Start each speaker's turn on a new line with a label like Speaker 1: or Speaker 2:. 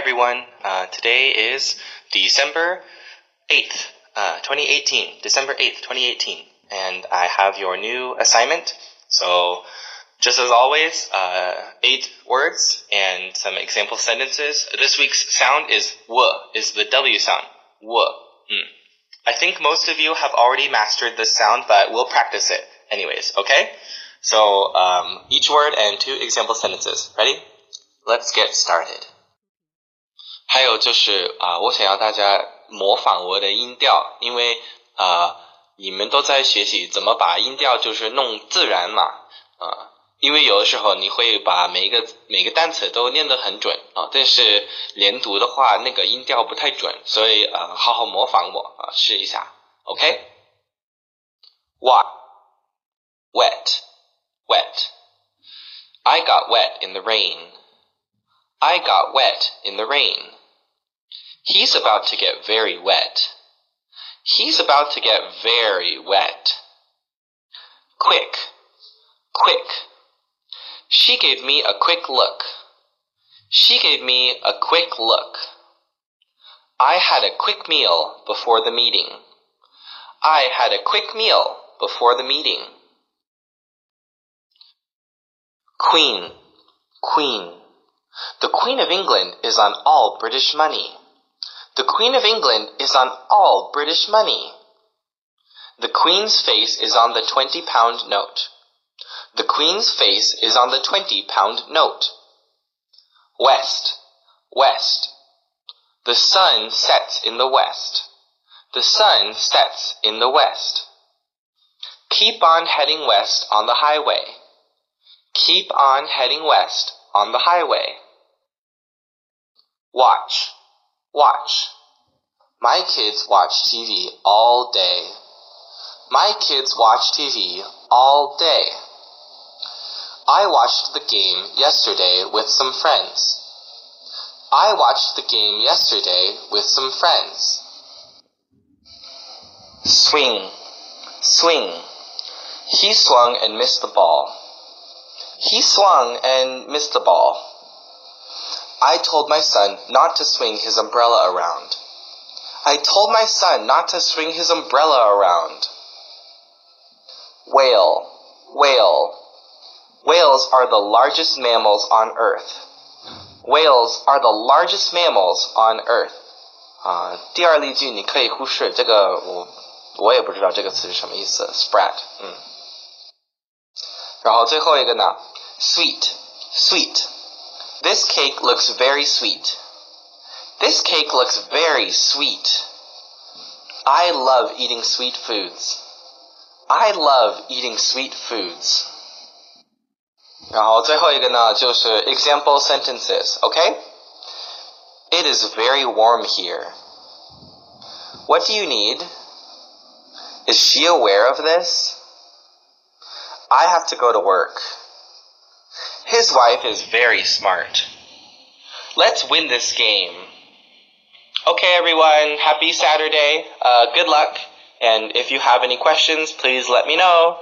Speaker 1: Everyone. Uh, today is December 8th, uh, 2018. December 8th, 2018. And I have your new assignment. So, just as always, uh, eight words and some example sentences. This week's sound is w, is the W sound. W. Mm. I think most of you have already mastered this sound, but we'll practice it anyways, okay? So, um, each word and two example sentences. Ready? Let's get started. 还有就是啊、我想要大家模仿我的音调，因为啊、你们都在学习怎么把音调就是弄自然嘛，啊、因为有的时候你会把每一个每个单词都念得很准啊、但是连读的话那个音调不太准，所以呃，好好模仿我啊、试一下，OK？What? Wet, wet. I got wet in the rain. I got wet in the rain. He's about to get very wet. He's about to get very wet. Quick, quick. She gave me a quick look. She gave me a quick look. I had a quick meal before the meeting. I had a quick meal before the meeting. Queen, Queen. The Queen of England is on all British money. The Queen of England is on all British money. The Queen's face is on the twenty pound note. The Queen's face is on the twenty pound note. West, west. The sun sets in the west. The sun sets in the west. Keep on heading west on the highway. Keep on heading west on the highway. Watch, watch. My kids watch TV all day. My kids watch TV all day. I watched the game yesterday with some friends. I watched the game yesterday with some friends. Swing, swing. He swung and missed the ball. He swung and missed the ball. I told my son not to swing his umbrella around. I told my son not to swing his umbrella around. Whale, whale. Whales are the largest mammals on earth. Whales are the largest mammals on earth. 啊，第二例句你可以忽视这个，我我也不知道这个词是什么意思。Spread，嗯。然后最后一个呢，sweet, sweet. This cake looks very sweet. This cake looks very sweet. I love eating sweet foods. I love eating sweet foods. 然后最后一个呢，就是 example sentences, okay? It is very warm here. What do you need? Is she aware of this? I have to go to work. His wife is very smart. Let's win this game. Okay, everyone, happy Saturday. Uh, good luck. And if you have any questions, please let me know.